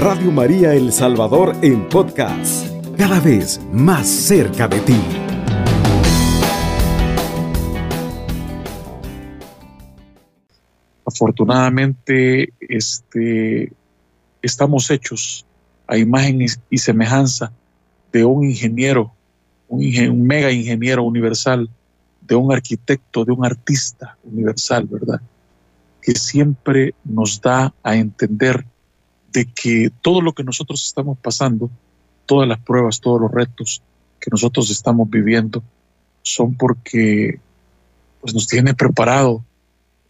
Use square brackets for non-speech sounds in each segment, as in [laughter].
Radio María El Salvador en podcast, cada vez más cerca de ti. Afortunadamente, este, estamos hechos a imagen y semejanza de un ingeniero, un, un mega ingeniero universal, de un arquitecto, de un artista universal, ¿verdad? Que siempre nos da a entender de que todo lo que nosotros estamos pasando, todas las pruebas, todos los retos que nosotros estamos viviendo, son porque pues, nos tiene preparado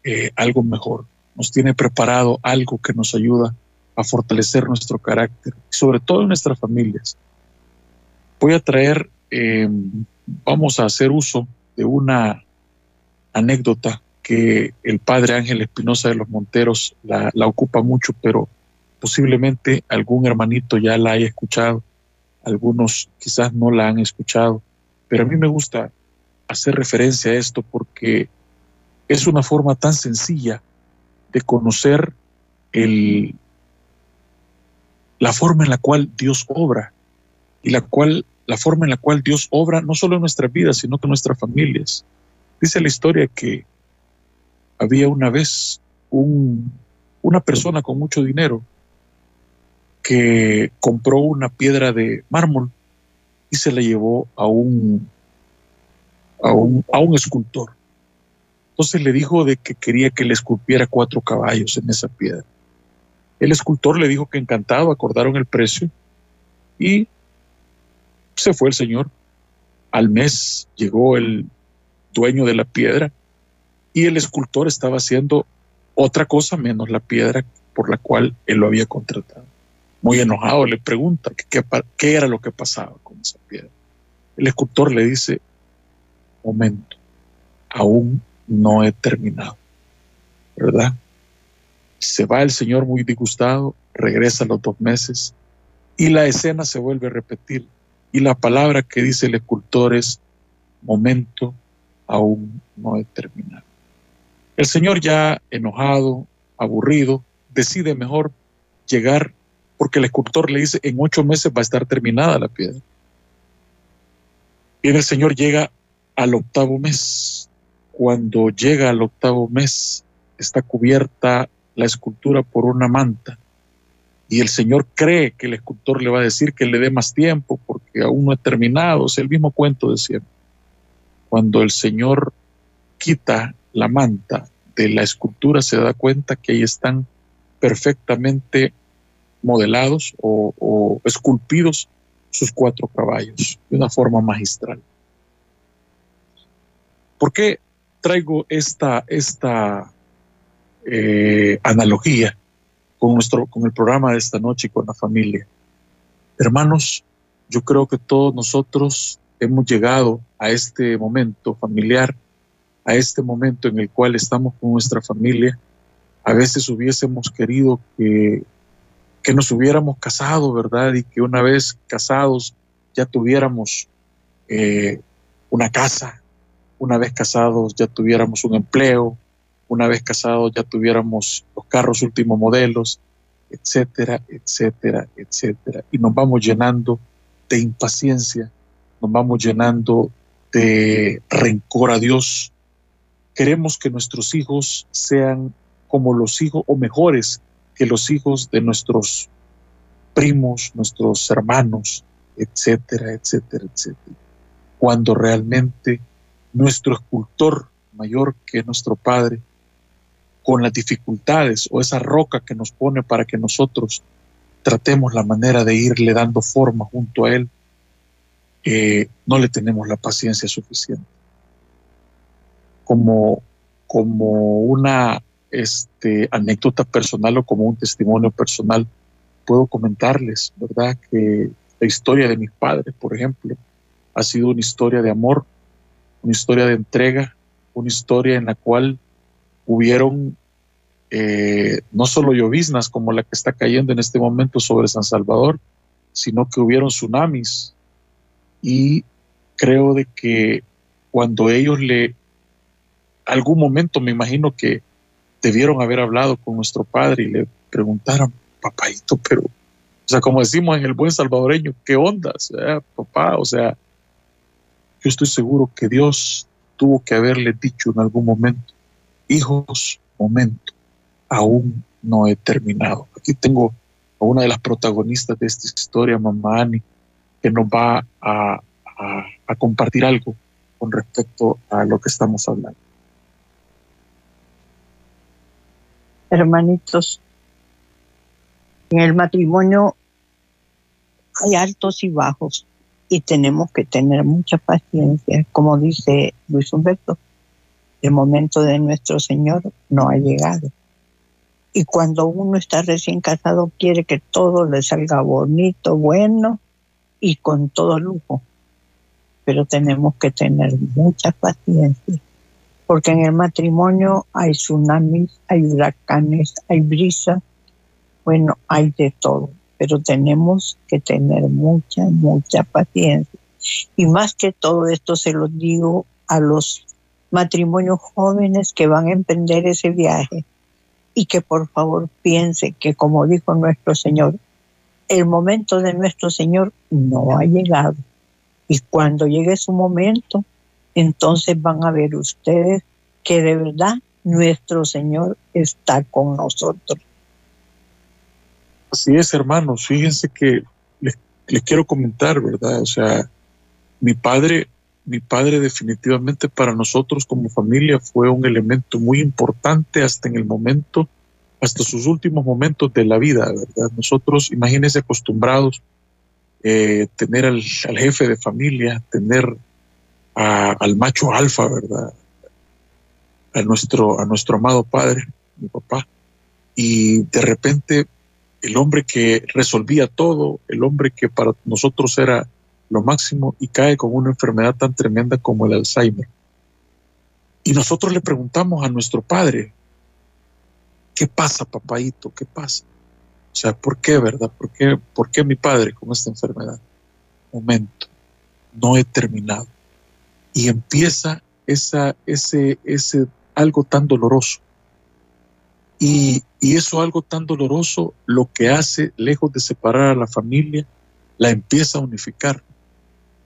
eh, algo mejor, nos tiene preparado algo que nos ayuda a fortalecer nuestro carácter, sobre todo en nuestras familias. Voy a traer, eh, vamos a hacer uso de una anécdota que el padre Ángel Espinosa de los Monteros la, la ocupa mucho, pero posiblemente algún hermanito ya la haya escuchado, algunos quizás no la han escuchado, pero a mí me gusta hacer referencia a esto porque es una forma tan sencilla de conocer el, la forma en la cual Dios obra. Y la, cual, la forma en la cual Dios obra no solo en nuestras vidas, sino en nuestras familias. Dice la historia que había una vez un, una persona con mucho dinero que compró una piedra de mármol y se la llevó a un, a un, a un escultor. Entonces le dijo de que quería que le esculpiera cuatro caballos en esa piedra. El escultor le dijo que encantado, acordaron el precio y se fue el señor. Al mes llegó el dueño de la piedra y el escultor estaba haciendo otra cosa menos la piedra por la cual él lo había contratado muy enojado, le pregunta qué, era lo que pasaba con esa piedra. El escultor le dice, momento, aún no he terminado, ¿verdad? Se va el señor muy disgustado, regresa a los dos meses y la escena se vuelve a repetir. Y la palabra que dice el escultor es, momento, aún no he terminado. El señor ya enojado, aburrido, decide mejor llegar porque el escultor le dice, en ocho meses va a estar terminada la piedra. Y el Señor llega al octavo mes. Cuando llega al octavo mes, está cubierta la escultura por una manta. Y el Señor cree que el escultor le va a decir que le dé más tiempo porque aún no ha terminado. Es el mismo cuento de siempre. Cuando el Señor quita la manta de la escultura, se da cuenta que ahí están perfectamente modelados o, esculpidos sus cuatro caballos de una forma magistral. ¿Por qué traigo esta, esta eh, analogía con, nuestro, con el programa de esta noche y con la familia? Hermanos, yo creo que todos nosotros hemos llegado a este momento familiar, a este momento en el cual estamos con nuestra familia. A veces hubiésemos querido que que nos hubiéramos casado, ¿verdad? Y que una vez casados ya tuviéramos eh, una casa, una vez casados ya tuviéramos un empleo, una vez casados ya tuviéramos los carros últimos modelos, etcétera, etcétera, etcétera. Y nos vamos llenando de impaciencia, nos vamos llenando de rencor a Dios. Queremos que nuestros hijos sean como los hijos o mejores que los hijos de nuestros primos, nuestros hermanos, etcétera, etcétera, etcétera. Cuando realmente nuestro escultor mayor que nuestro Padre, con las dificultades o esa roca que nos pone para que nosotros tratemos la manera de irle dando forma junto a Él, eh, no le tenemos la paciencia suficiente. Como, como una este, anécdota personal o como un testimonio personal, puedo comentarles, ¿verdad? Que la historia de mis padres, por ejemplo, ha sido una historia de amor, una historia de entrega, una historia en la cual hubieron eh, no solo lloviznas como la que está cayendo en este momento sobre San Salvador, sino que hubieron tsunamis. Y creo de que cuando ellos le, algún momento me imagino que debieron haber hablado con nuestro padre y le preguntaron, papayito, pero sea, como decimos en el buen salvadoreño, ¿qué onda? papá, o sea, yo estoy seguro que Dios tuvo que haberle dicho en algún momento, hijos, momento, aún no he terminado. Aquí tengo a una de las protagonistas de esta historia, mamá Ani, que nos va a, a compartir algo con respecto a lo que estamos hablando. Hermanitos, en el matrimonio hay altos y bajos y tenemos que tener mucha paciencia. Como dice Luis Humberto, el momento de nuestro Señor no ha llegado. Y cuando uno está recién casado quiere que todo le salga bonito, bueno y con todo lujo. Pero tenemos que tener mucha paciencia, porque en el matrimonio hay tsunamis, hay huracanes, hay brisa, bueno, hay de todo pero tenemos que tener mucha, mucha paciencia. Y más que todo esto se lo digo a los matrimonios jóvenes que van a emprender ese viaje y que por favor piensen que como dijo nuestro Señor, el momento de nuestro Señor no ha llegado. Y cuando llegue su momento, entonces van a ver ustedes que de verdad nuestro Señor está con nosotros. Así es, hermanos. Fíjense que les, quiero comentar, ¿verdad? O sea, mi padre, mi padre definitivamente para nosotros como familia fue un elemento muy importante hasta en el momento, hasta sus últimos momentos de la vida, ¿verdad? Nosotros, imagínense acostumbrados eh, tener al, jefe de familia, tener al macho alfa, ¿verdad? A nuestro, a nuestro amado padre, mi papá. Y de repente el hombre que resolvía todo, el hombre que para nosotros era lo máximo y cae con una enfermedad tan tremenda como el Alzheimer. Y nosotros le preguntamos a nuestro padre, ¿qué pasa, papaito? ¿Qué pasa? O sea, ¿por qué, verdad? ¿Por qué, por qué mi padre con esta enfermedad? Momento, no he terminado. Y empieza esa, ese, ese algo tan doloroso y, eso algo tan doloroso, lo que hace, lejos de separar a la familia, la empieza a unificar.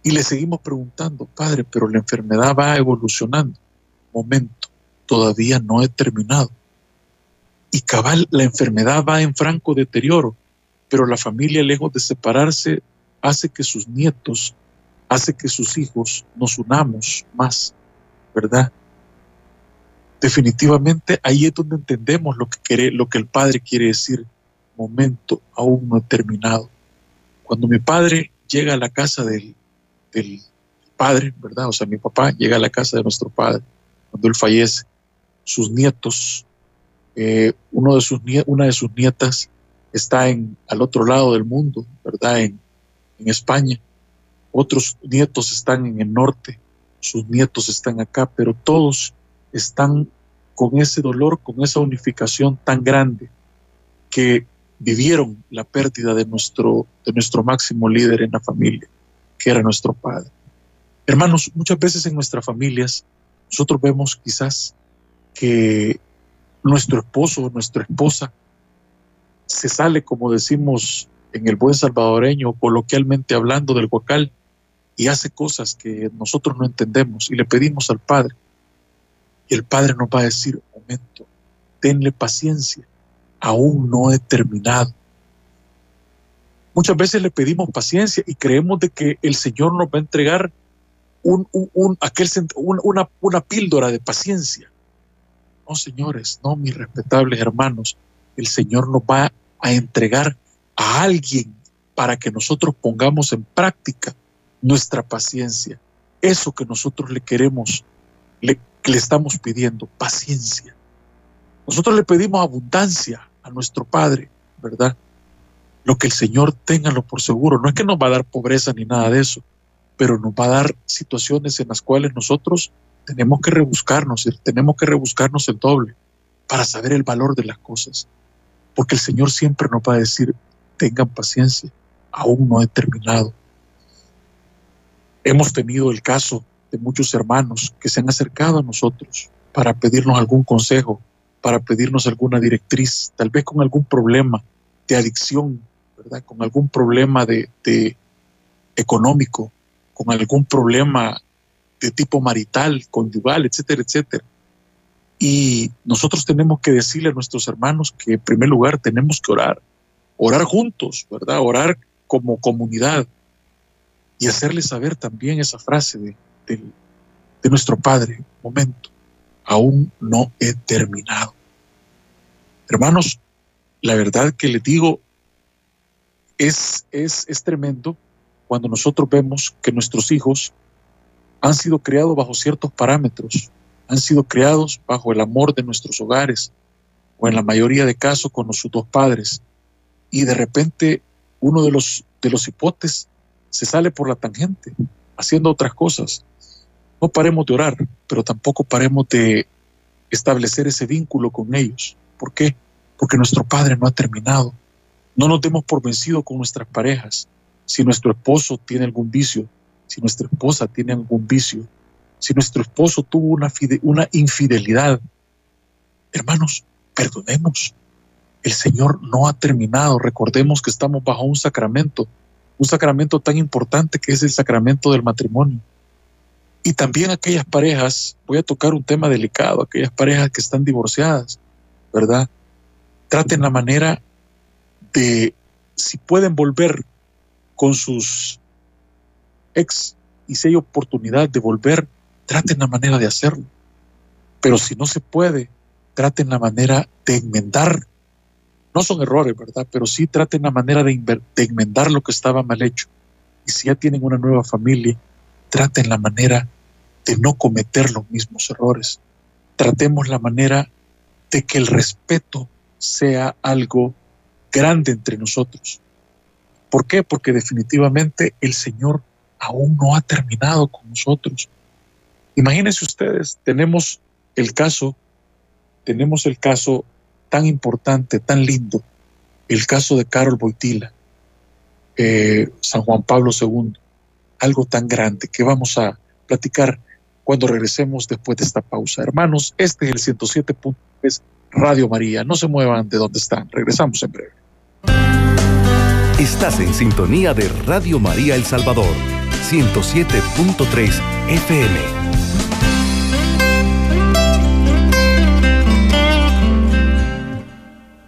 Y le seguimos preguntando, padre, pero la enfermedad va evolucionando. Momento, todavía no he terminado. Y cabal, la enfermedad va en franco deterioro, pero la familia, lejos de separarse, hace que sus nietos, hace que sus hijos nos unamos más, ¿verdad? definitivamente ahí es donde entendemos lo que, quiere, lo que el Padre quiere decir, momento aún no terminado. Cuando mi padre llega a la casa del, del padre, ¿verdad? O sea, mi papá llega a la casa de nuestro padre, cuando él fallece, sus nietos, eh, uno de sus, una de sus nietas está en, al otro lado del mundo, ¿verdad? En, en España. Otros nietos están en el norte, sus nietos están acá, pero todos están con ese dolor, con esa unificación tan grande que vivieron la pérdida de nuestro, de nuestro máximo líder en la familia, que era nuestro padre. Hermanos, muchas veces en nuestras familias nosotros vemos quizás que nuestro esposo o nuestra esposa se sale, como decimos en el buen salvadoreño, coloquialmente hablando del guacal, y hace cosas que nosotros no entendemos y le pedimos al Padre y el Padre nos va a decir, momento, tenle paciencia, aún no he terminado. Muchas veces le pedimos paciencia y creemos de que el Señor nos va a entregar un, aquel, una, una píldora de paciencia. No, señores, no, mis respetables hermanos, el Señor nos va a entregar a alguien para que nosotros pongamos en práctica nuestra paciencia. Eso que nosotros le queremos, le, le estamos pidiendo, paciencia. Nosotros le pedimos abundancia a nuestro Padre, ¿verdad? Lo que el Señor téngalo por seguro. No es que nos va a dar pobreza ni nada de eso, pero nos va a dar situaciones en las cuales nosotros tenemos que rebuscarnos, tenemos que rebuscarnos el doble para saber el valor de las cosas. Porque el Señor siempre nos va a decir, tengan paciencia, aún no he terminado. Hemos tenido el caso muchos hermanos que se han acercado a nosotros para pedirnos algún consejo, para pedirnos alguna directriz, tal vez con algún problema de adicción ¿verdad? Con algún problema de, de económico, con algún problema de tipo marital, conyugal, etcétera, etcétera. Y nosotros tenemos que decirle a nuestros hermanos que en primer lugar tenemos que orar, orar juntos, ¿verdad? Orar como comunidad y hacerles saber también esa frase de, de nuestro Padre, momento, aún no he terminado. Hermanos, la verdad que les digo, es, es, es tremendo cuando nosotros vemos que nuestros hijos han sido criados bajo ciertos parámetros, han sido criados bajo el amor de nuestros hogares, o en la mayoría de casos con sus dos padres, y de repente uno de los, de los hipotes se sale por la tangente, haciendo otras cosas. No paremos de orar, pero tampoco paremos de establecer ese vínculo con ellos. ¿Por qué? Porque nuestro Padre no ha terminado. No nos demos por vencido con nuestras parejas. Si nuestro esposo tiene algún vicio, si nuestra esposa tiene algún vicio, si nuestro esposo tuvo una, una infidelidad, hermanos, perdonemos. El Señor no ha terminado. Recordemos que estamos bajo un sacramento, un sacramento tan importante que es el sacramento del matrimonio. Y también aquellas parejas, voy a tocar un tema delicado, aquellas parejas que están divorciadas, ¿verdad? Traten la manera de, si pueden volver con sus ex y si hay oportunidad de volver, traten la manera de hacerlo. Pero si no se puede, traten la manera de enmendar. No son errores, ¿verdad? Pero sí traten la manera de, enmendar lo que estaba mal hecho. Y si ya tienen una nueva familia, traten la manera de no cometer los mismos errores. Tratemos la manera de que el respeto sea algo grande entre nosotros. ¿Por qué? Porque definitivamente el Señor aún no ha terminado con nosotros. Imagínense ustedes, tenemos el caso, tenemos el caso tan importante, tan lindo, el caso de Carol Boitila, eh, San Juan Pablo II, algo tan grande que vamos a platicar cuando regresemos después de esta pausa. Hermanos, este es el 107.3 Radio María. No se muevan de donde están. Regresamos en breve. Estás en sintonía de Radio María El Salvador, 107.3 FM.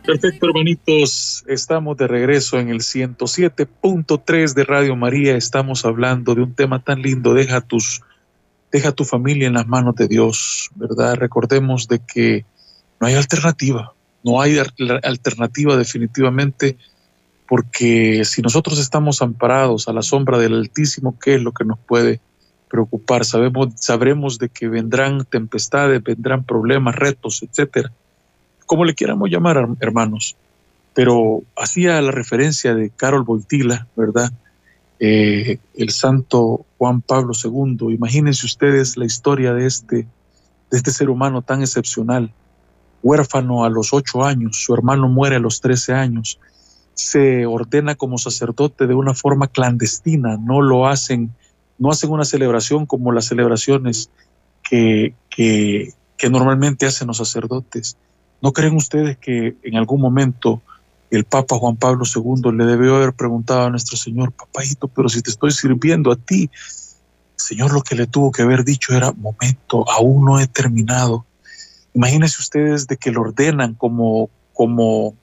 Perfecto, hermanitos. Estamos de regreso en el 107.3 de Radio María. Estamos hablando de un tema tan lindo. Deja tus, deja tu familia en las manos de Dios, ¿verdad? Recordemos de que no hay alternativa. No hay alternativa definitivamente porque si nosotros estamos amparados a la sombra del Altísimo, ¿qué es lo que nos puede preocupar? Sabemos, sabremos de que vendrán tempestades, vendrán problemas, retos, etcétera, como le quieramos llamar, hermanos. Pero hacía la referencia de Carol Boitila, ¿verdad? Eh, el santo Juan Pablo II. Imagínense ustedes la historia de este, de este ser humano tan excepcional, huérfano a los ocho años, su hermano muere a los trece años se ordena como sacerdote de una forma clandestina, no lo hacen, no hacen una celebración como las celebraciones que, que, normalmente hacen los sacerdotes. ¿No creen ustedes que en algún momento el Papa Juan Pablo II le debió haber preguntado a nuestro Señor, papayito, pero si te estoy sirviendo a ti, Señor lo que le tuvo que haber dicho era, momento, aún no he terminado. Imagínense ustedes de que lo ordenan como, como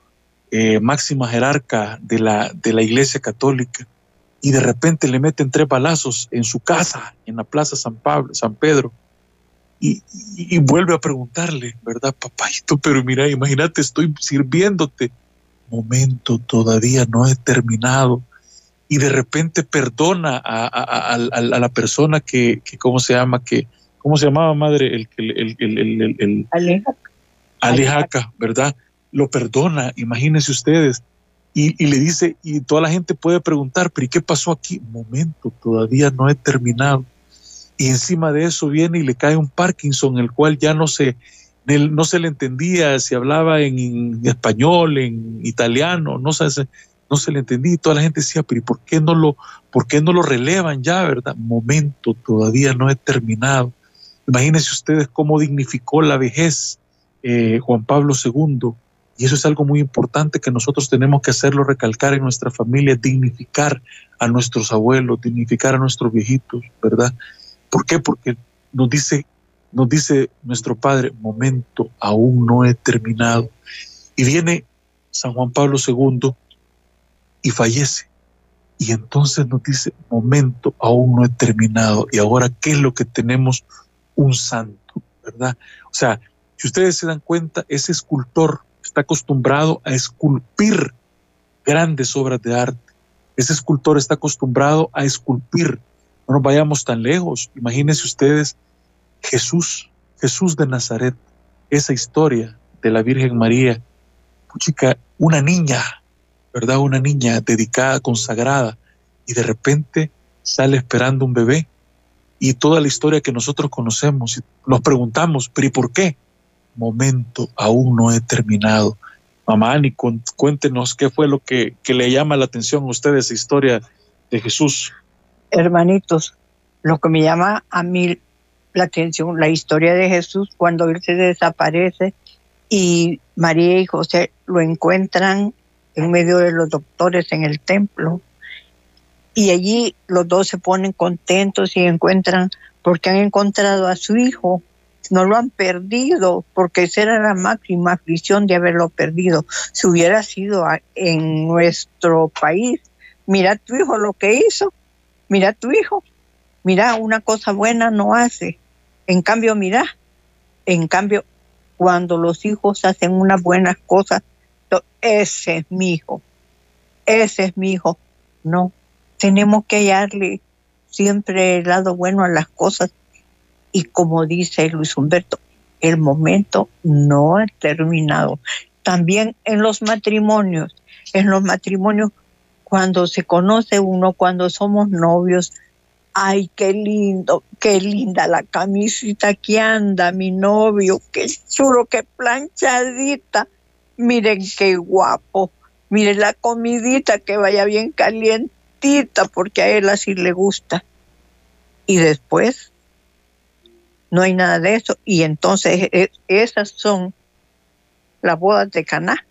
eh, máxima jerarca de la, de la Iglesia Católica y de repente le meten tres balazos en su casa, en la Plaza San, Pablo, San Pedro, y, y, vuelve a preguntarle, ¿verdad, papayito? Pero mira, imagínate, estoy sirviéndote. Momento, todavía no he terminado. Y de repente perdona a, a, a, la persona que, que, ¿cómo se llama? Que, ¿Cómo se llamaba, madre? El, el, el, el, el Alejaca, ¿verdad? lo perdona, imagínense ustedes. Y, le dice, y toda la gente puede preguntar, pero ¿y qué pasó aquí? Momento, todavía no he terminado. Y encima de eso viene y le cae un Parkinson, el cual ya no se, no se le entendía si hablaba en, español, en italiano, no se, no se le entendía. Y toda la gente decía, pero ¿y por qué no lo, por qué no lo relevan ya, verdad? Momento, todavía no he terminado. Imagínense ustedes cómo dignificó la vejez eh, Juan Pablo II Y eso es algo muy importante que nosotros tenemos que hacerlo recalcar en nuestra familia, dignificar a nuestros abuelos, dignificar a nuestros viejitos, ¿verdad? ¿Por qué? Porque nos dice, nos dice nuestro Padre, momento aún no he terminado. Y viene San Juan Pablo II y fallece. Y entonces nos dice, momento aún no he terminado. Y ahora, ¿qué es lo que tenemos? Un santo, ¿verdad? O sea, si ustedes se dan cuenta, ese escultor está acostumbrado a esculpir grandes obras de arte. Ese escultor está acostumbrado a esculpir. No nos vayamos tan lejos. Imagínense ustedes Jesús, Jesús de Nazaret, esa historia de la Virgen María, chica, una niña, ¿verdad? Una niña dedicada, consagrada, y de repente sale esperando un bebé. Y toda la historia que nosotros conocemos, nos preguntamos, ¿pero y por qué? momento aún no he terminado. Mamá, ni cuéntenos qué fue lo que, que le llama la atención a ustedes esa historia de Jesús. Hermanitos, lo que me llama a mí la atención, la historia de Jesús cuando él se desaparece y María y José lo encuentran en medio de los doctores en el templo. Y allí los dos se ponen contentos y encuentran, porque han encontrado a su hijo no lo han perdido, porque esa era la máxima aflicción de haberlo perdido. Si hubiera sido en nuestro país, mira tu hijo lo que hizo, mira tu hijo, mira, una cosa buena no hace. En cambio, mira, en cambio, cuando los hijos hacen unas buenas cosas, ese es mi hijo, ese es mi hijo. No, tenemos que hallarle siempre el lado bueno a las cosas y como dice Luis Humberto, el momento no ha terminado. También en los matrimonios, en los matrimonios, cuando se conoce uno, cuando somos novios, ay, qué lindo, qué linda la camisita que anda mi novio, qué chulo, qué planchadita. Miren qué guapo. Miren la comidita que vaya bien calientita, porque a él así le gusta. Y después no hay nada de eso. Y entonces e, esas son las bodas de Caná.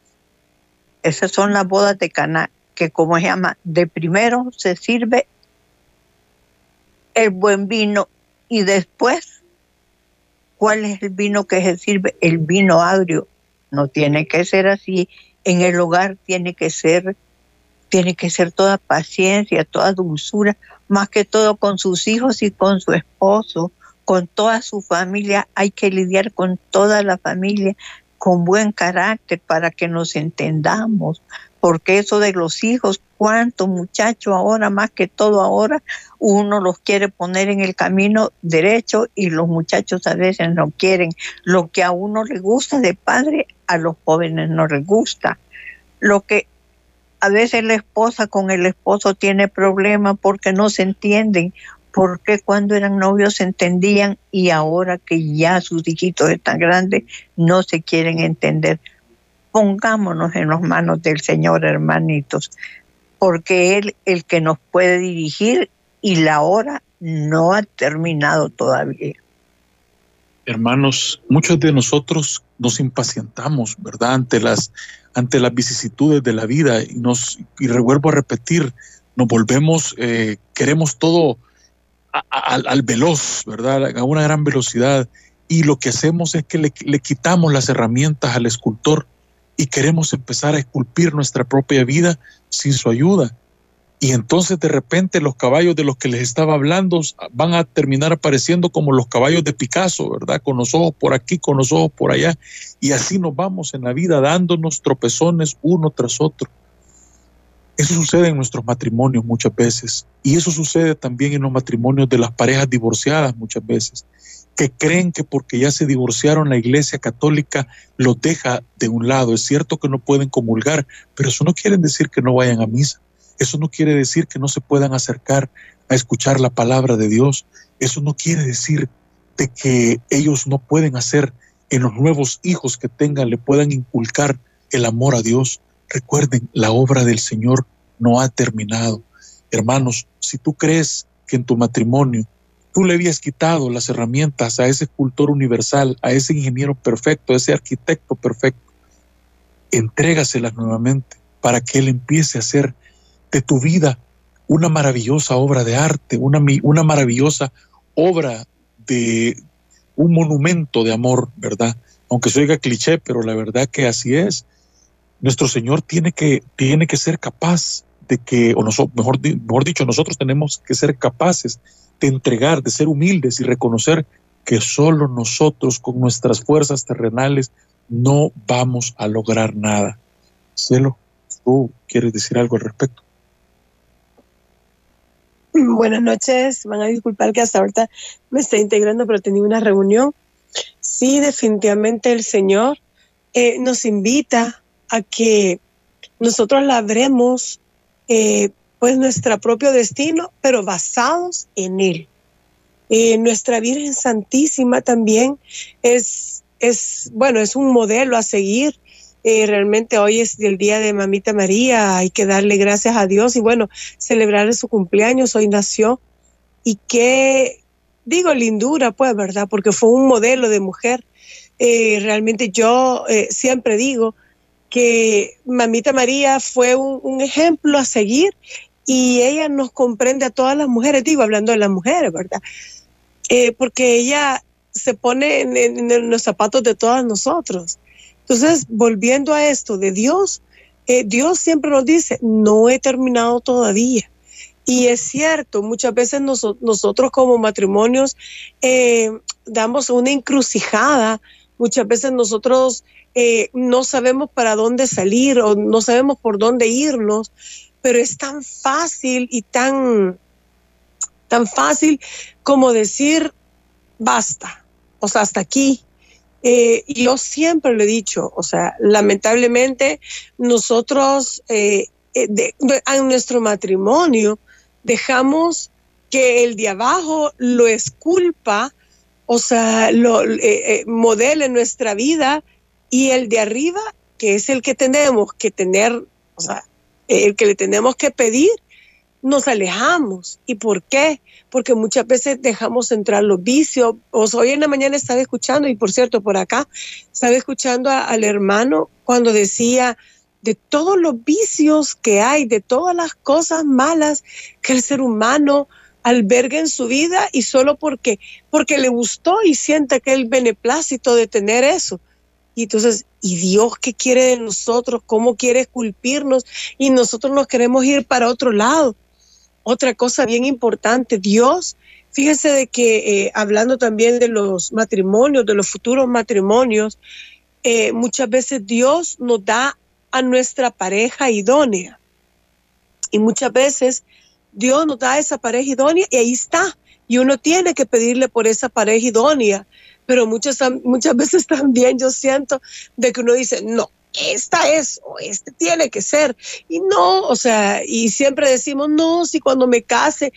Esas son las bodas de Caná, que como se llama, de primero se sirve el buen vino y después, ¿cuál es el vino que se sirve? El vino agrio. No tiene que ser así. En el hogar tiene que ser, tiene que ser toda paciencia, toda dulzura, más que todo con sus hijos y con su esposo, con toda su familia, hay que lidiar con toda la familia con buen carácter para que nos entendamos, porque eso de los hijos, cuántos muchachos ahora, más que todo ahora, uno los quiere poner en el camino derecho y los muchachos a veces no quieren. Lo que a uno le gusta de padre, a los jóvenes no les gusta. Lo que a veces la esposa con el esposo tiene problemas porque no se entienden por qué cuando eran novios se entendían y ahora que ya sus hijitos están grandes no se quieren entender. Pongámonos en las manos del Señor, hermanitos, porque Él el que nos puede dirigir y la hora no ha terminado todavía. Hermanos, muchos de nosotros nos impacientamos, ¿verdad? Ante las, ante las vicisitudes de la vida y nos, y vuelvo a repetir, nos volvemos, eh, queremos todo al, veloz, ¿verdad? A una gran velocidad. Y lo que hacemos es que le quitamos las herramientas al escultor y queremos empezar a esculpir nuestra propia vida sin su ayuda. Y entonces de repente los caballos de los que les estaba hablando van a terminar apareciendo como los caballos de Picasso, ¿verdad? Con los ojos por aquí, con los ojos por allá. Y así nos vamos en la vida dándonos tropezones uno tras otro. Eso sucede en nuestros matrimonios muchas veces y eso sucede también en los matrimonios de las parejas divorciadas muchas veces, que creen que porque ya se divorciaron la iglesia católica los deja de un lado. Es cierto que no pueden comulgar, pero eso no quiere decir que no vayan a misa. Eso no quiere decir que no se puedan acercar a escuchar la palabra de Dios. Eso no quiere decir de que ellos no pueden hacer en los nuevos hijos que tengan, le puedan inculcar el amor a Dios. Recuerden, la obra del Señor no ha terminado. Hermanos, si tú crees que en tu matrimonio tú le habías quitado las herramientas a ese escultor universal, a ese ingeniero perfecto, a ese arquitecto perfecto, entrégaselas nuevamente para que Él empiece a hacer de tu vida una maravillosa obra de arte, una, una maravillosa obra de un monumento de amor, ¿verdad? Aunque se oiga cliché, pero la verdad que así es. Nuestro Señor tiene que, tiene que ser capaz de que, o mejor, mejor dicho, nosotros tenemos que ser capaces de entregar, de ser humildes y reconocer que solo nosotros con nuestras fuerzas terrenales no vamos a lograr nada. Cielo, ¿tú quieres decir algo al respecto? Buenas noches, van a disculpar que hasta ahorita me estoy integrando, pero tenía una reunión. Sí, definitivamente el Señor eh, nos invita a que nosotros labremos eh, pues nuestro propio destino, pero basados en Él. Eh, nuestra Virgen Santísima también es, es, bueno, es un modelo a seguir eh, realmente hoy es el día de Mamita María, hay que darle gracias a Dios y bueno, celebrar su cumpleaños, hoy nació. Y qué, digo, lindura, pues, ¿verdad? Porque fue un modelo de mujer. Eh, realmente yo siempre digo que Mamita María fue un, ejemplo a seguir y ella nos comprende a todas las mujeres, digo, hablando de las mujeres, ¿verdad? porque ella se pone en los zapatos de todas nosotros entonces, volviendo a esto de Dios, eh, Dios siempre nos dice, no he terminado todavía. Y es cierto, muchas veces nosotros como matrimonios eh, damos una encrucijada, muchas veces nosotros eh, no sabemos para dónde salir o no sabemos por dónde irnos, pero es tan fácil y tan, tan fácil como decir, basta, o sea, hasta aquí, eh, yo siempre lo he dicho, o sea, lamentablemente nosotros eh, eh en nuestro matrimonio dejamos que el de abajo lo esculpa, o sea, lo modele nuestra vida y el de arriba, que es el que tenemos que tener, o sea, el que le tenemos que pedir, nos alejamos. ¿Y por qué? Porque muchas veces dejamos entrar los vicios. O hoy en la mañana estaba escuchando, y por cierto, por acá, estaba escuchando al hermano cuando decía de todos los vicios que hay, de todas las cosas malas que el ser humano alberga en su vida y solo porque, porque le gustó y siente que el beneplácito de tener eso. Y entonces, ¿y Dios qué quiere de nosotros? ¿Cómo quiere esculpirnos? Y nosotros nos queremos ir para otro lado otra cosa bien importante, Dios, fíjese de que eh, hablando también de los matrimonios, de los futuros matrimonios, eh, muchas veces Dios nos da a nuestra pareja idónea. Y muchas veces Dios nos da esa pareja idónea y ahí está. Y uno tiene que pedirle por esa pareja idónea. Pero muchas, muchas veces [laughs] también yo siento de que uno dice, no, esta es o este tiene que ser. Y no, o sea, y siempre decimos, no, si cuando me case,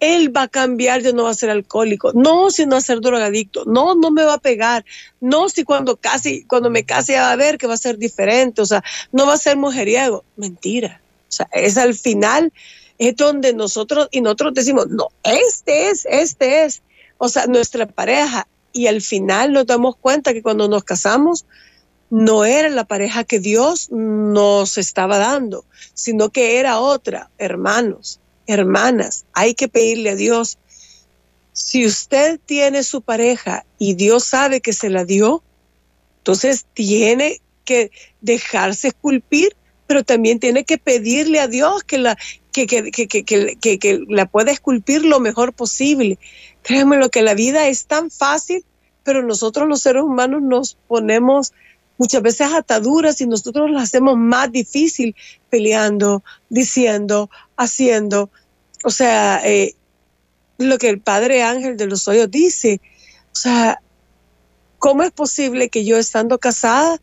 él va a cambiar, yo no va a ser alcohólico. No, si no va a ser drogadicto. No, no me va a pegar. No, si cuando case, cuando me case va a ver que va a ser diferente. O sea, no va a ser mujeriego. Mentira. O sea, es al final, es donde nosotros, y nosotros decimos, no, este es, este es. O sea, nuestra pareja. Y al final nos damos cuenta que cuando nos casamos, no era la pareja que Dios nos estaba dando, sino que era otra. Hermanos, hermanas, hay que pedirle a Dios. Si usted tiene su pareja y Dios sabe que se la dio, entonces tiene que dejarse esculpir, pero también tiene que pedirle a Dios que la, que, que, que, la pueda esculpir lo mejor posible. Créanme lo que la vida es tan fácil, pero nosotros los seres humanos nos ponemos muchas veces ataduras y nosotros las hacemos más difícil peleando, diciendo, haciendo. O sea, eh, lo que el Padre Ángel de los Hoyos dice, o sea, ¿cómo es posible que yo estando casada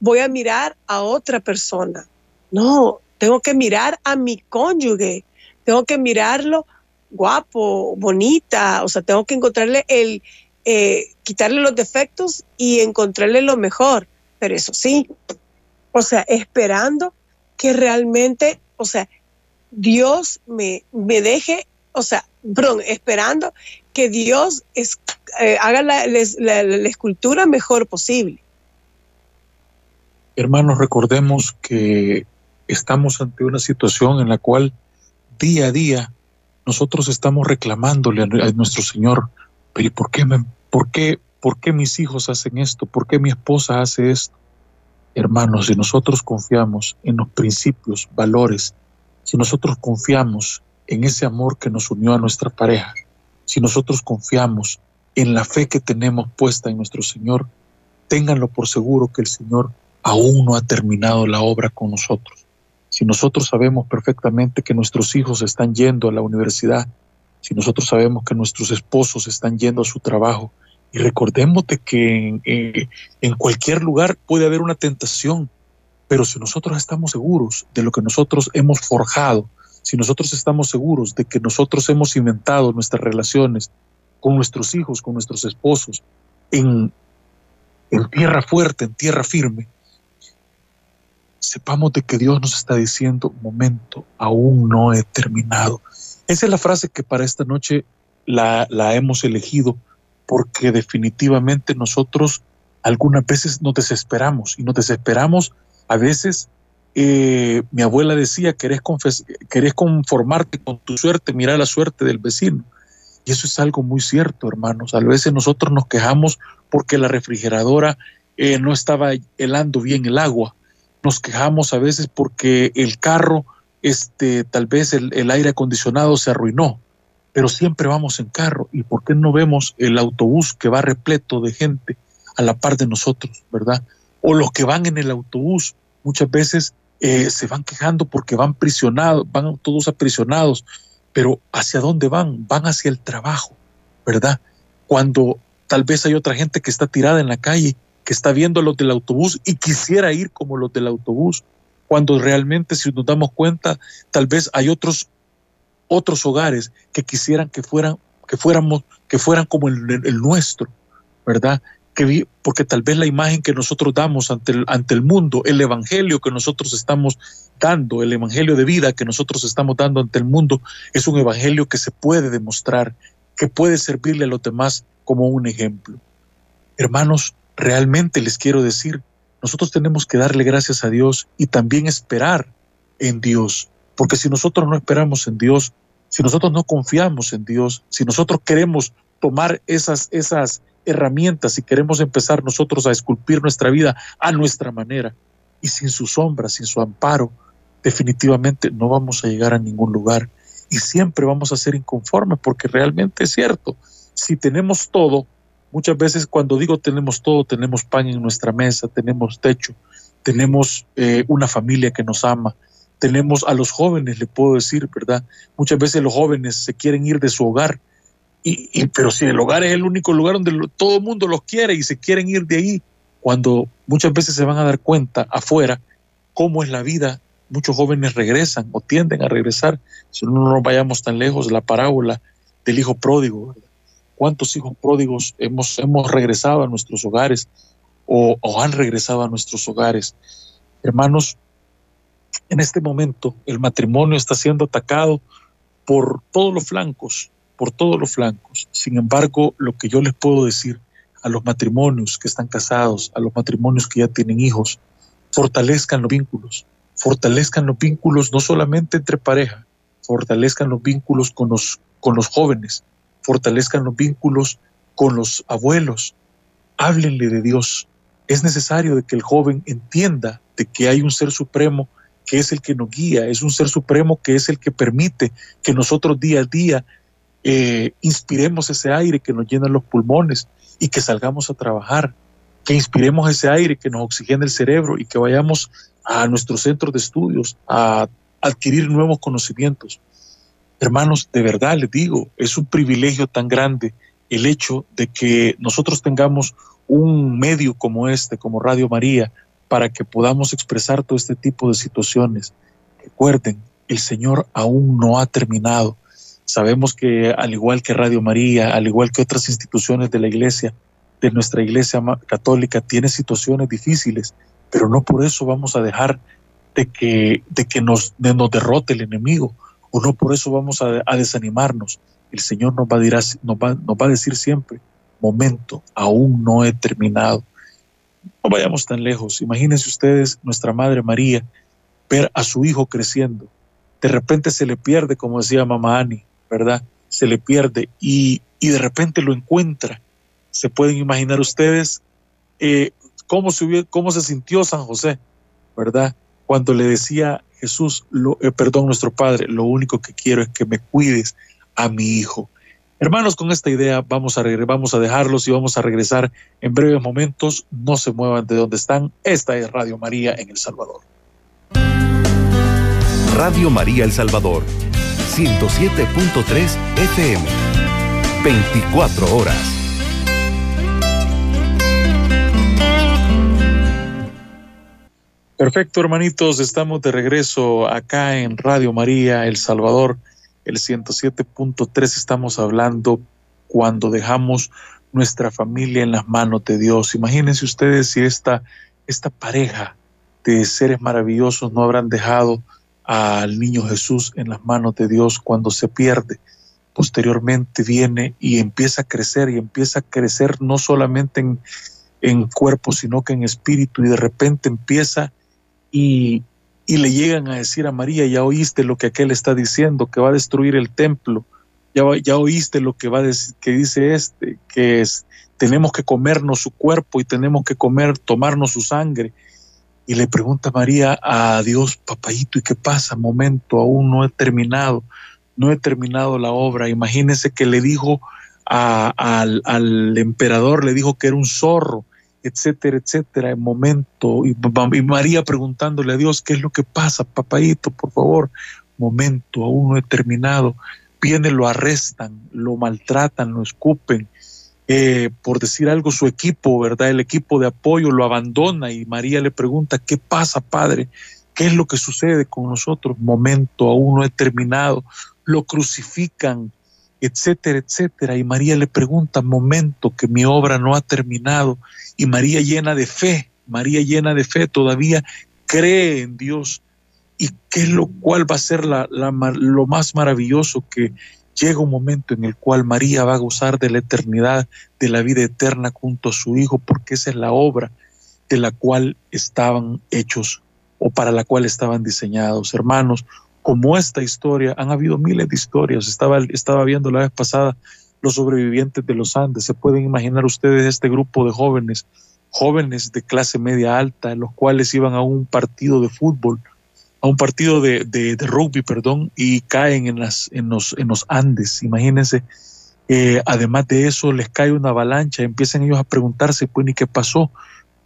voy a mirar a otra persona? No, tengo que mirar a mi cónyuge, tengo que mirarlo guapo, bonita, o sea, tengo que encontrarle el, eh, quitarle los defectos y encontrarle lo mejor pero eso sí, o sea, esperando que realmente, o sea, Dios me, me deje, o sea, perdón, esperando que Dios es, eh, haga la, la, escultura mejor posible. Hermanos, recordemos que estamos ante una situación en la cual día a día nosotros estamos reclamándole a, nuestro Señor, pero ¿y por qué, me, por, qué, por qué mis hijos hacen esto? ¿Por qué mi esposa hace esto? Hermanos, si nosotros confiamos en los principios, valores, si nosotros confiamos en ese amor que nos unió a nuestra pareja, si nosotros confiamos en la fe que tenemos puesta en nuestro Señor, ténganlo por seguro que el Señor aún no ha terminado la obra con nosotros. Si nosotros sabemos perfectamente que nuestros hijos están yendo a la universidad, si nosotros sabemos que nuestros esposos están yendo a su trabajo, y recordemos de que eh, en, cualquier lugar puede haber una tentación, pero si nosotros estamos seguros de lo que nosotros hemos forjado, si nosotros estamos seguros de que nosotros hemos inventado nuestras relaciones con nuestros hijos, con nuestros esposos, en, en tierra fuerte, en tierra firme, sepamos de que Dios nos está diciendo, momento, aún no he terminado. Esa es la frase que para esta noche la, la hemos elegido porque definitivamente nosotros algunas veces nos desesperamos y nos desesperamos a veces. Eh, mi abuela decía, querés, conformarte con tu suerte, mira la suerte del vecino. Y eso es algo muy cierto, hermanos. A veces nosotros nos quejamos porque la refrigeradora eh, no estaba helando bien el agua. Nos quejamos a veces porque el carro, este, tal vez el, el aire acondicionado se arruinó pero siempre vamos en carro. ¿Y por qué no vemos el autobús que va repleto de gente a la par de nosotros, verdad? O los que van en el autobús muchas veces eh, se van quejando porque van prisionados, van todos aprisionados, pero ¿hacia dónde van? Van hacia el trabajo, ¿verdad? Cuando tal vez hay otra gente que está tirada en la calle, que está viendo los del autobús y quisiera ir como los del autobús, cuando realmente si nos damos cuenta, tal vez hay otros otros hogares que quisieran que fueran, que fuéramos, que fueran como el, nuestro, ¿verdad? Que porque tal vez la imagen que nosotros damos ante el, ante el mundo, el evangelio que nosotros estamos dando, el evangelio de vida que nosotros estamos dando ante el mundo, es un evangelio que se puede demostrar, que puede servirle a los demás como un ejemplo. Hermanos, realmente les quiero decir, nosotros tenemos que darle gracias a Dios y también esperar en Dios, porque si nosotros no esperamos en Dios, si nosotros no confiamos en Dios, si nosotros queremos tomar esas, esas herramientas y queremos empezar nosotros a esculpir nuestra vida a nuestra manera y sin su sombra, sin su amparo, definitivamente no vamos a llegar a ningún lugar y siempre vamos a ser inconformes porque realmente es cierto, si tenemos todo, muchas veces cuando digo tenemos todo, tenemos pan en nuestra mesa, tenemos techo, tenemos eh, una familia que nos ama, tenemos a los jóvenes, le puedo decir, ¿verdad? Muchas veces los jóvenes se quieren ir de su hogar, y, pero si el hogar es el único lugar donde todo el mundo los quiere y se quieren ir de ahí, cuando muchas veces se van a dar cuenta afuera cómo es la vida, muchos jóvenes regresan o tienden a regresar, si no nos vayamos tan lejos, la parábola del hijo pródigo, ¿verdad? ¿Cuántos hijos pródigos hemos, hemos regresado a nuestros hogares o, han regresado a nuestros hogares? Hermanos, en este momento el matrimonio está siendo atacado por todos los flancos, por todos los flancos. Sin embargo, lo que yo les puedo decir a los matrimonios que están casados, a los matrimonios que ya tienen hijos, fortalezcan los vínculos, fortalezcan los vínculos no solamente entre pareja, fortalezcan los vínculos con los, con los jóvenes, fortalezcan los vínculos con los abuelos, háblenle de Dios. Es necesario de que el joven entienda de que hay un ser supremo que es el que nos guía, es un ser supremo que es el que permite que nosotros día a día eh, inspiremos ese aire que nos llena los pulmones y que salgamos a trabajar, que inspiremos ese aire que nos oxigene el cerebro y que vayamos a nuestros centros de estudios a adquirir nuevos conocimientos. Hermanos, de verdad les digo, es un privilegio tan grande el hecho de que nosotros tengamos un medio como este, como Radio María, para que podamos expresar todo este tipo de situaciones. Recuerden, el Señor aún no ha terminado. Sabemos que al igual que Radio María, al igual que otras instituciones de la iglesia, de nuestra iglesia católica, tiene situaciones difíciles, pero no por eso vamos a dejar de que, de que nos, nos derrote el enemigo, o no por eso vamos a, desanimarnos. El Señor nos va, a decir siempre, momento, aún no he terminado. No vayamos tan lejos. Imagínense ustedes, nuestra Madre María, ver a su hijo creciendo. De repente se le pierde, como decía mamá Ani, ¿verdad? Se le pierde y, y de repente lo encuentra. Se pueden imaginar ustedes eh, cómo, se, cómo se sintió San José, ¿verdad? Cuando le decía Jesús, eh, perdón, nuestro Padre, lo único que quiero es que me cuides a mi hijo. Hermanos, con esta idea vamos a, vamos a dejarlos y vamos a regresar en breves momentos. No se muevan de donde están. Esta es Radio María en El Salvador. Radio María El Salvador, 107.3 FM, 24 horas. Perfecto, hermanitos, estamos de regreso acá en Radio María El Salvador el 107.3 estamos hablando cuando dejamos nuestra familia en las manos de Dios. Imagínense ustedes si esta, esta pareja de seres maravillosos no habrán dejado al niño Jesús en las manos de Dios cuando se pierde. Posteriormente viene y empieza a crecer y empieza a crecer no solamente en, en cuerpo, sino que en espíritu y de repente empieza y, le llegan a decir a María, ya oíste lo que aquel está diciendo, que va a destruir el templo, ya, ya oíste lo que, dice este, que es, tenemos que comernos su cuerpo y tenemos que comer, tomarnos su sangre. Y le pregunta María a Dios, papayito, ¿y qué pasa? Momento, aún no he terminado, no he terminado la obra. Imagínense que le dijo al emperador, le dijo que era un zorro etcétera, etcétera, en momento, y, María preguntándole a Dios, ¿qué es lo que pasa, papadito, por favor? Momento, aún no he terminado. Viene, lo arrestan, lo maltratan, lo escupen. Eh, por decir algo, su equipo, ¿verdad? El equipo de apoyo lo abandona y María le pregunta, ¿qué pasa, padre? ¿Qué es lo que sucede con nosotros? Momento, aún no he terminado. Lo crucifican, etcétera, etcétera. Y María le pregunta, momento, que mi obra no ha terminado. Y María llena de fe, María llena de fe todavía cree en Dios. ¿Y qué es lo cual va a ser la, lo más maravilloso que llega un momento en el cual María va a gozar de la eternidad, de la vida eterna junto a su Hijo, porque esa es la obra de la cual estaban hechos o para la cual estaban diseñados. Hermanos, como esta historia, han habido miles de historias. Estaba, estaba viendo la vez pasada los sobrevivientes de los Andes. Se pueden imaginar ustedes este grupo de jóvenes, jóvenes de clase media alta, los cuales iban a un partido de fútbol, a un partido de, de, rugby, perdón, y caen en, las, en, los, en los Andes. Imagínense, eh, además de eso, les cae una avalancha, empiezan ellos a preguntarse, pues, ¿y qué pasó?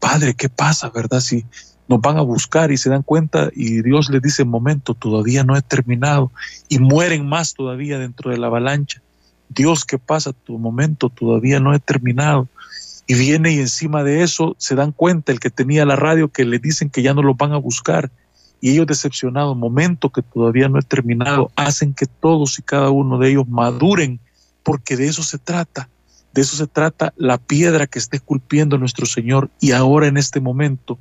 Padre, ¿qué pasa, verdad? Si, nos van a buscar y se dan cuenta y Dios les dice, momento, todavía no he terminado y mueren más todavía dentro de la avalancha. Dios, ¿qué pasa? Tu momento, todavía no he terminado. Y viene y encima de eso se dan cuenta el que tenía la radio que le dicen que ya no los van a buscar. Y ellos decepcionados, momento que todavía no he terminado, hacen que todos y cada uno de ellos maduren, porque de eso se trata. De eso se trata la piedra que está esculpiendo nuestro Señor. Y ahora en este momento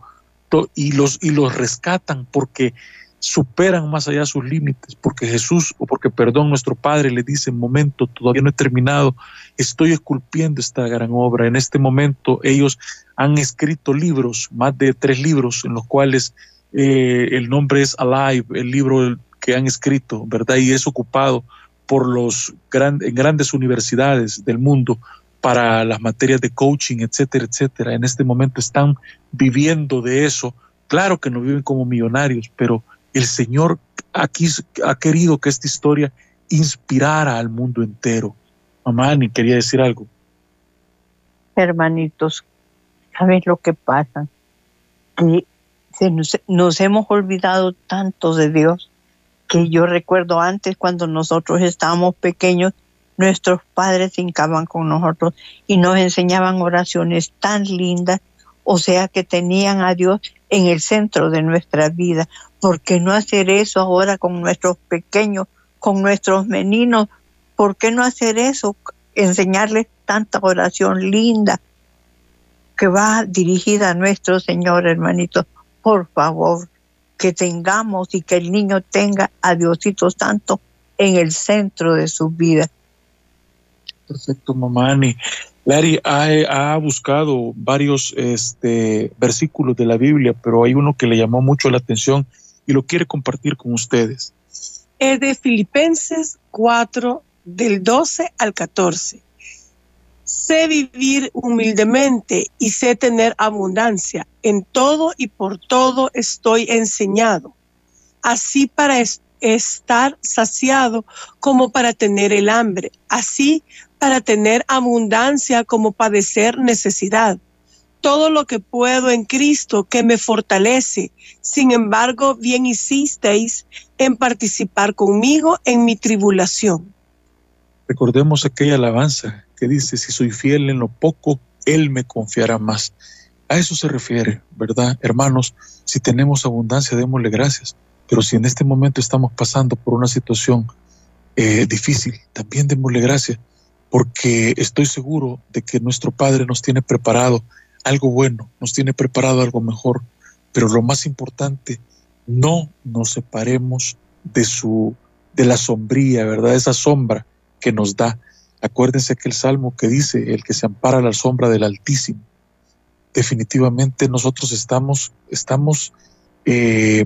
y los, y los rescatan porque superan más allá sus límites, porque Jesús o porque, perdón, nuestro Padre le dice, momento, todavía no he terminado, estoy esculpiendo esta gran obra. En este momento ellos han escrito libros, más de tres libros, en los cuales eh, el nombre es Alive, el libro que han escrito, ¿verdad? Y es ocupado por los grandes grandes universidades del mundo para las materias de coaching, etcétera, etcétera. En este momento están viviendo de eso. Claro que no viven como millonarios, pero el Señor aquí ha querido que esta historia inspirara al mundo entero. Mamá, ni quería decir algo. Hermanitos, ¿sabes lo que pasa? Que nos, nos hemos olvidado tanto de Dios que yo recuerdo antes cuando nosotros estábamos pequeños nuestros padres hincaban con nosotros y nos enseñaban oraciones tan lindas, o sea que tenían a Dios en el centro de nuestra vida. ¿Por qué no hacer eso ahora con nuestros pequeños, con nuestros meninos? ¿Por qué no hacer eso? Enseñarles tanta oración linda que va dirigida a nuestro Señor, hermanito. Por favor, que tengamos y que el niño tenga a Diosito Santo en el centro de su vida. Perfecto, mamá Ani. Larry ha, buscado varios este, versículos de la Biblia, pero hay uno que le llamó mucho la atención y lo quiere compartir con ustedes. Es de Filipenses 4, del 12 al 14. Sé vivir humildemente y sé tener abundancia. En todo y por todo estoy enseñado. Así para estar saciado como para tener el hambre. Así para tener abundancia como padecer necesidad. Todo lo que puedo en Cristo que me fortalece. Sin embargo, bien hicisteis en participar conmigo en mi tribulación. Recordemos aquella alabanza que dice, si soy fiel en lo poco, Él me confiará más. A eso se refiere, ¿verdad? Hermanos, si tenemos abundancia, démosle gracias. Pero si en este momento estamos pasando por una situación eh, difícil, también démosle gracias porque estoy seguro de que nuestro Padre nos tiene preparado algo bueno, nos tiene preparado algo mejor, pero lo más importante, no nos separemos de su de la sombría, ¿verdad? Esa sombra que nos da. Acuérdense que el salmo que dice, el que se ampara la sombra del Altísimo. Definitivamente nosotros estamos, estamos eh,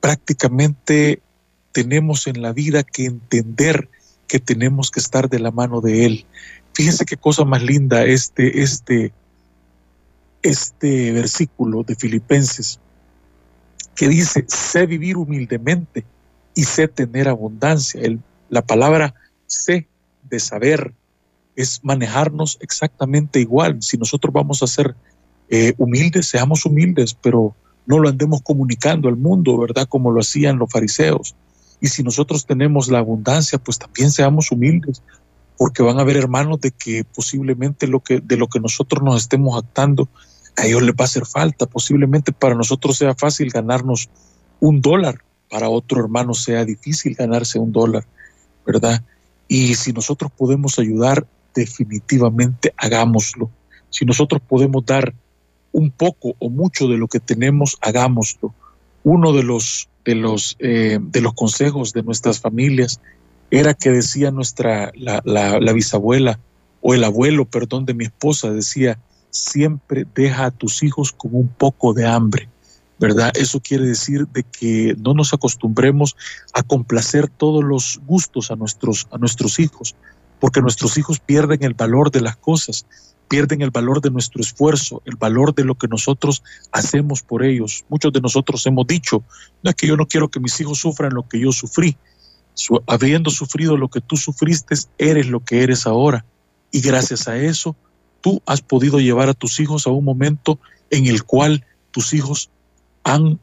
prácticamente tenemos en la vida que entender que tenemos que estar de la mano de Él. Fíjense qué cosa más linda este, este, este versículo de Filipenses, que dice, sé vivir humildemente y sé tener abundancia. El, la palabra sé de saber es manejarnos exactamente igual. Si nosotros vamos a ser eh, humildes, seamos humildes, pero no lo andemos comunicando al mundo, ¿verdad? Como lo hacían los fariseos. Y si nosotros tenemos la abundancia, pues también seamos humildes, porque van a haber hermanos de que posiblemente lo que, de lo que nosotros nos estemos actando, a ellos les va a hacer falta. Posiblemente para nosotros sea fácil ganarnos un dólar, para otro hermano sea difícil ganarse un dólar, ¿verdad? Y si nosotros podemos ayudar, definitivamente hagámoslo. Si nosotros podemos dar un poco o mucho de lo que tenemos, hagámoslo. Uno de los de los, eh, de los consejos de nuestras familias era que decía nuestra, la, la, bisabuela o el abuelo, perdón, de mi esposa, decía, siempre deja a tus hijos con un poco de hambre, ¿verdad? Eso quiere decir de que no nos acostumbremos a complacer todos los gustos a nuestros, a nuestros hijos, porque nuestros hijos pierden el valor de las cosas pierden el valor de nuestro esfuerzo, el valor de lo que nosotros hacemos por ellos. Muchos de nosotros hemos dicho, no es que yo no quiero que mis hijos sufran lo que yo sufrí. habiendo sufrido lo que tú sufriste, eres lo que eres ahora. Y gracias a eso, tú has podido llevar a tus hijos a un momento en el cual tus hijos han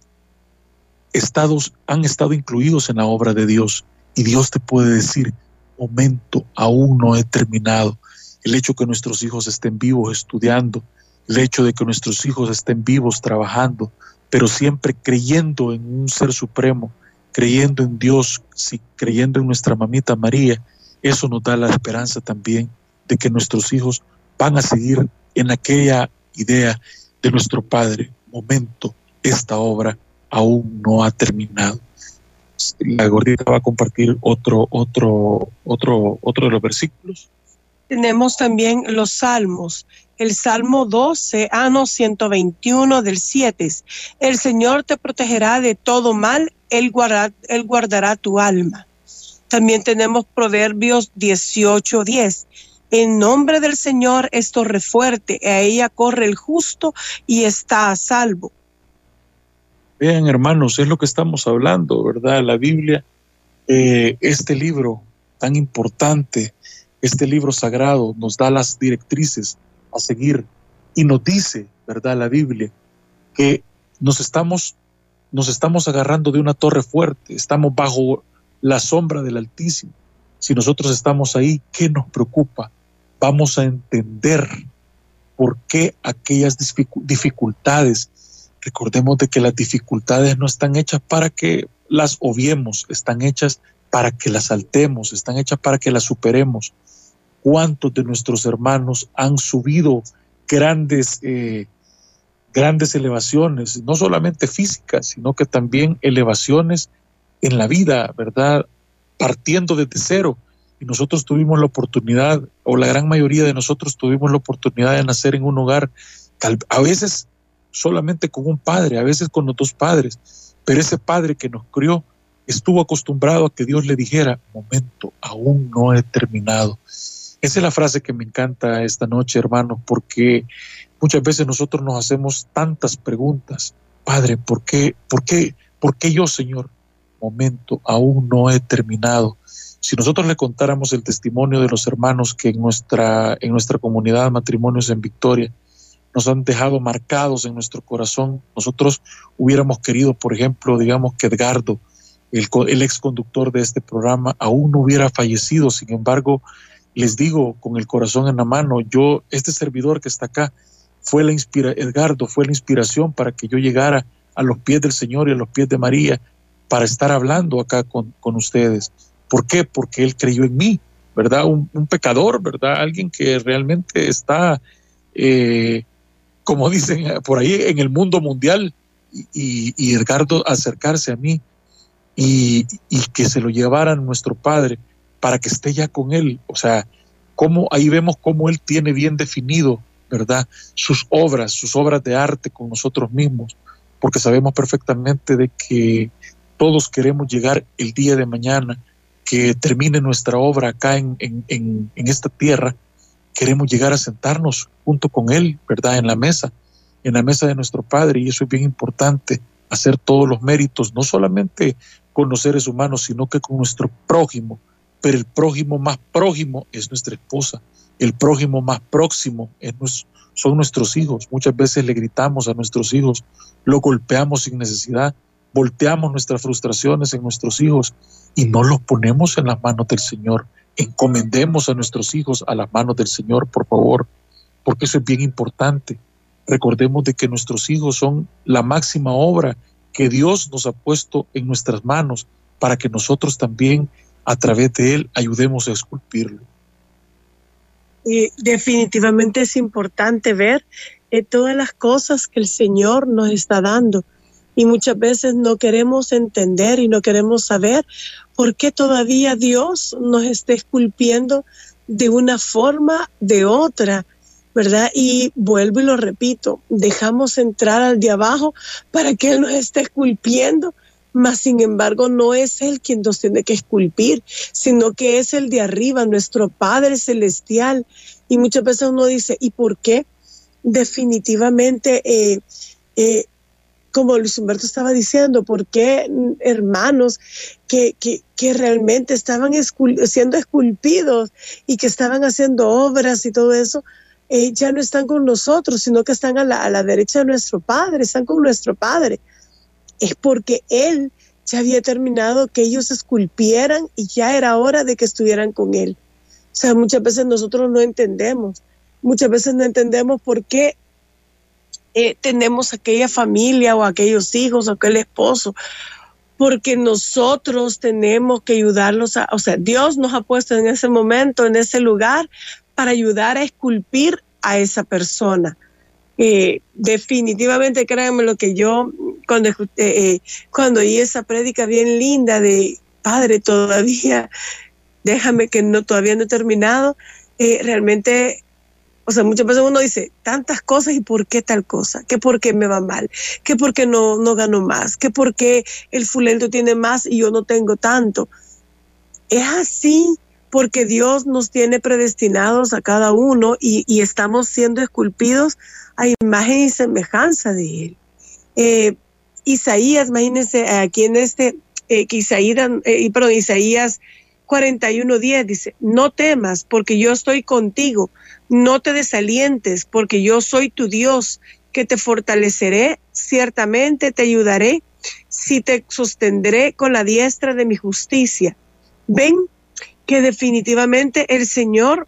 estado, han estado incluidos en la obra de Dios. Y Dios te puede decir, momento, aún no he terminado el hecho que nuestros hijos estén vivos estudiando, el hecho de que nuestros hijos estén vivos trabajando, pero siempre creyendo en un ser supremo, creyendo en Dios, creyendo en nuestra mamita María, eso nos da la esperanza también de que nuestros hijos van a seguir en aquella idea de nuestro Padre. Momento, esta obra aún no ha terminado. La gordita va a compartir otro, otro, otro, otro de los versículos tenemos también los salmos. El Salmo 12, ah, no, 121 del 7. El Señor te protegerá de todo mal, Él, guardará tu alma. También tenemos Proverbios 18, 10. En nombre del Señor es torre fuerte, a ella corre el justo y está a salvo. Vean, hermanos, es lo que estamos hablando, ¿verdad? La Biblia, eh, este libro tan importante, este libro sagrado nos da las directrices a seguir y nos dice, ¿verdad? La Biblia, que nos estamos, nos estamos agarrando de una torre fuerte, estamos bajo la sombra del Altísimo. Si nosotros estamos ahí, ¿qué nos preocupa? Vamos a entender por qué aquellas dificultades, recordemos de que las dificultades no están hechas para que las obviemos, están hechas para que las saltemos, están hechas para que las superemos cuántos de nuestros hermanos han subido grandes, eh, grandes elevaciones, no solamente físicas, sino que también elevaciones en la vida, ¿verdad? Partiendo desde cero. y nosotros tuvimos la oportunidad, o la gran mayoría de nosotros tuvimos la oportunidad de nacer en un hogar, a veces solamente con un padre, a veces con los dos padres, pero ese padre que nos crió estuvo acostumbrado a que Dios le dijera, momento, aún no he terminado. Esa es la frase que me encanta esta noche, hermanos, porque muchas veces nosotros nos hacemos tantas preguntas. Padre, ¿por qué, por qué, por qué yo, Señor? Momento, aún no he terminado. Si nosotros le contáramos el testimonio de los hermanos que en nuestra, en nuestra comunidad Matrimonios en Victoria nos han dejado marcados en nuestro corazón, nosotros hubiéramos querido, por ejemplo, digamos que Edgardo, el, el ex conductor de este programa, aún no hubiera fallecido. Sin embargo, les digo con el corazón en la mano, yo, este servidor que está acá, fue la inspira Edgardo fue la inspiración para que yo llegara a los pies del Señor y a los pies de María para estar hablando acá con, con ustedes. ¿Por qué? Porque Él creyó en mí, ¿verdad? Un, pecador, ¿verdad? Alguien que realmente está, eh, como dicen por ahí, en el mundo mundial y, y Edgardo acercarse a mí y, que se lo llevaran nuestro Padre para que esté ya con Él. O sea, cómo, ahí vemos cómo Él tiene bien definido, ¿verdad? Sus obras, sus obras de arte con nosotros mismos, porque sabemos perfectamente de que todos queremos llegar el día de mañana, que termine nuestra obra acá en, en, en, en esta tierra, queremos llegar a sentarnos junto con Él, ¿verdad? En la mesa, en la mesa de nuestro Padre, y eso es bien importante, hacer todos los méritos, no solamente con los seres humanos, sino que con nuestro prójimo. Pero el prójimo más prójimo es nuestra esposa. El prójimo más próximo es son nuestros hijos. Muchas veces le gritamos a nuestros hijos, lo golpeamos sin necesidad, volteamos nuestras frustraciones en nuestros hijos y no los ponemos en las manos del Señor. Encomendemos a nuestros hijos a las manos del Señor, por favor, porque eso es bien importante. Recordemos de que nuestros hijos son la máxima obra que Dios nos ha puesto en nuestras manos para que nosotros también a través de Él ayudemos a esculpirlo. Y definitivamente es importante ver eh, todas las cosas que el Señor nos está dando. Y muchas veces no queremos entender y no queremos saber por qué todavía Dios nos está esculpiendo de una forma, de otra. ¿verdad? Y vuelvo y lo repito, dejamos entrar al de abajo para que Él nos esté esculpiendo, mas sin embargo no es Él quien nos tiene que esculpir, sino que es el de arriba, nuestro Padre Celestial. Y muchas veces uno dice, ¿y por qué? Definitivamente, eh, eh, como Luis Humberto estaba diciendo, ¿por qué hermanos que, que, que realmente estaban siendo esculpidos y que estaban haciendo obras y todo eso? Eh, ya no están con nosotros, sino que están a la, a la derecha de nuestro Padre, están con nuestro Padre. Es porque Él ya había terminado que ellos esculpieran y ya era hora de que estuvieran con Él. O sea, muchas veces nosotros no entendemos, muchas veces no entendemos por qué eh, tenemos aquella familia o aquellos hijos o aquel esposo, porque nosotros tenemos que ayudarlos a, o sea, Dios nos ha puesto en ese momento, en ese lugar, para ayudar a esculpir a esa persona. Eh, definitivamente, créanme lo que yo, cuando, eh, eh, cuando oí esa prédica bien linda de Padre, todavía, déjame que no, todavía no he terminado, realmente o sea, muchas veces uno dice tantas cosas y por qué tal cosa, que por qué me va mal, que por qué no, no gano más, que por qué el fulento tiene más y yo no tengo tanto. Es así porque Dios nos tiene predestinados a cada uno y, estamos siendo esculpidos a imagen y semejanza de Él. Eh, Isaías, imagínense aquí en este, eh, Isaías, eh, perdón, Isaías 41.10 dice, no temas porque yo estoy contigo, no te desalientes porque yo soy tu Dios, que te fortaleceré, ciertamente te ayudaré, si te sostendré con la diestra de mi justicia. Ven que definitivamente el Señor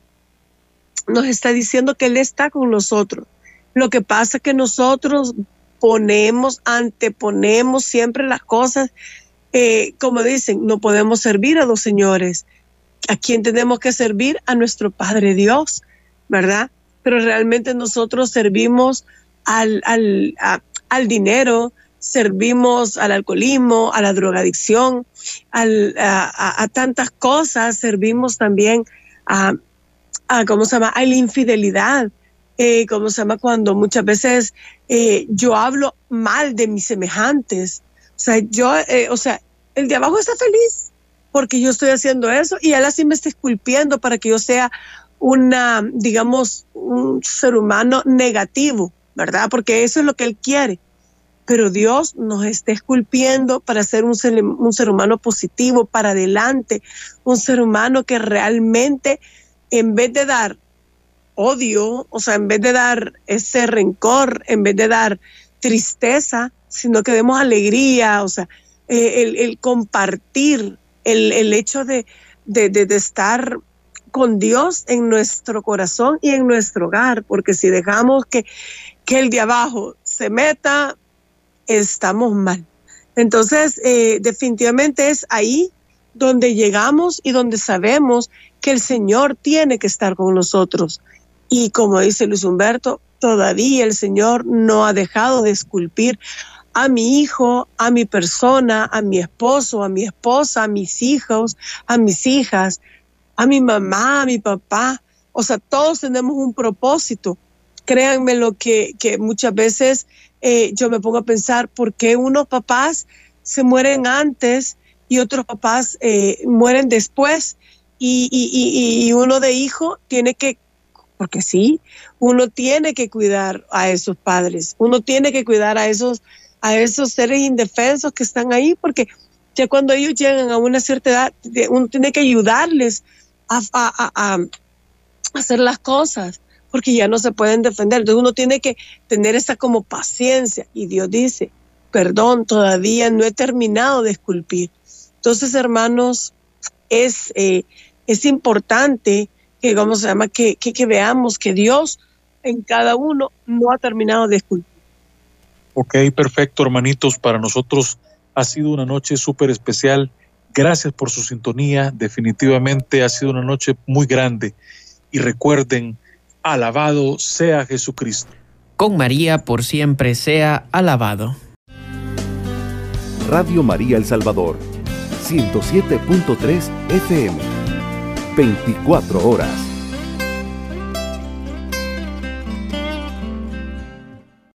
nos está diciendo que Él está con nosotros. Lo que pasa es que nosotros ponemos, anteponemos siempre las cosas, eh, como dicen, no podemos servir a los señores. ¿A quién tenemos que servir? A nuestro Padre Dios, ¿verdad? Pero realmente nosotros servimos al, al, al dinero, servimos al alcoholismo, a la drogadicción, a, tantas cosas, servimos también a, ¿cómo se llama?, a la infidelidad, eh, ¿cómo se llama?, cuando muchas veces eh, yo hablo mal de mis semejantes. O sea, yo, eh, o sea, el de abajo está feliz porque yo estoy haciendo eso y él así me está esculpiendo para que yo sea una, digamos, un ser humano negativo, ¿verdad? Porque eso es lo que él quiere. Pero Dios nos está esculpiendo para ser un ser, un ser humano positivo, para adelante, un ser humano que realmente, en vez de dar odio, o sea, en vez de dar ese rencor, en vez de dar tristeza, sino que demos alegría, o sea, eh, el, compartir, el, el hecho de, de, de, estar con Dios en nuestro corazón y en nuestro hogar, porque si dejamos que, que el de abajo se meta, estamos mal. Entonces, eh, definitivamente es ahí donde llegamos y donde sabemos que el Señor tiene que estar con nosotros. Y como dice Luis Humberto, todavía el Señor no ha dejado de esculpir a mi hijo, a mi persona, a mi esposo, a mi esposa, a mis hijos, a mis hijas, a mi mamá, a mi papá. O sea, todos tenemos un propósito. Créanme lo que, muchas veces eh, yo me pongo a pensar por qué unos papás se mueren antes y otros papás eh, mueren después. Y, uno de hijo tiene que, porque sí, uno tiene que cuidar a esos padres, uno tiene que cuidar a esos a esos seres indefensos que están ahí, porque ya cuando ellos llegan a una cierta edad, uno tiene que ayudarles a, a, hacer las cosas, porque ya no se pueden defender. Entonces uno tiene que tener esa como paciencia. Y Dios dice, perdón, todavía no he terminado de esculpir. Entonces, hermanos, es, eh, es importante que, ¿cómo se llama? Que, que, que veamos que Dios en cada uno no ha terminado de esculpir. Ok, perfecto, hermanitos. Para nosotros ha sido una noche súper especial. Gracias por su sintonía. Definitivamente ha sido una noche muy grande. Y recuerden, alabado sea Jesucristo. Con María por siempre sea alabado. Radio María El Salvador, 107.3 FM, 24 horas.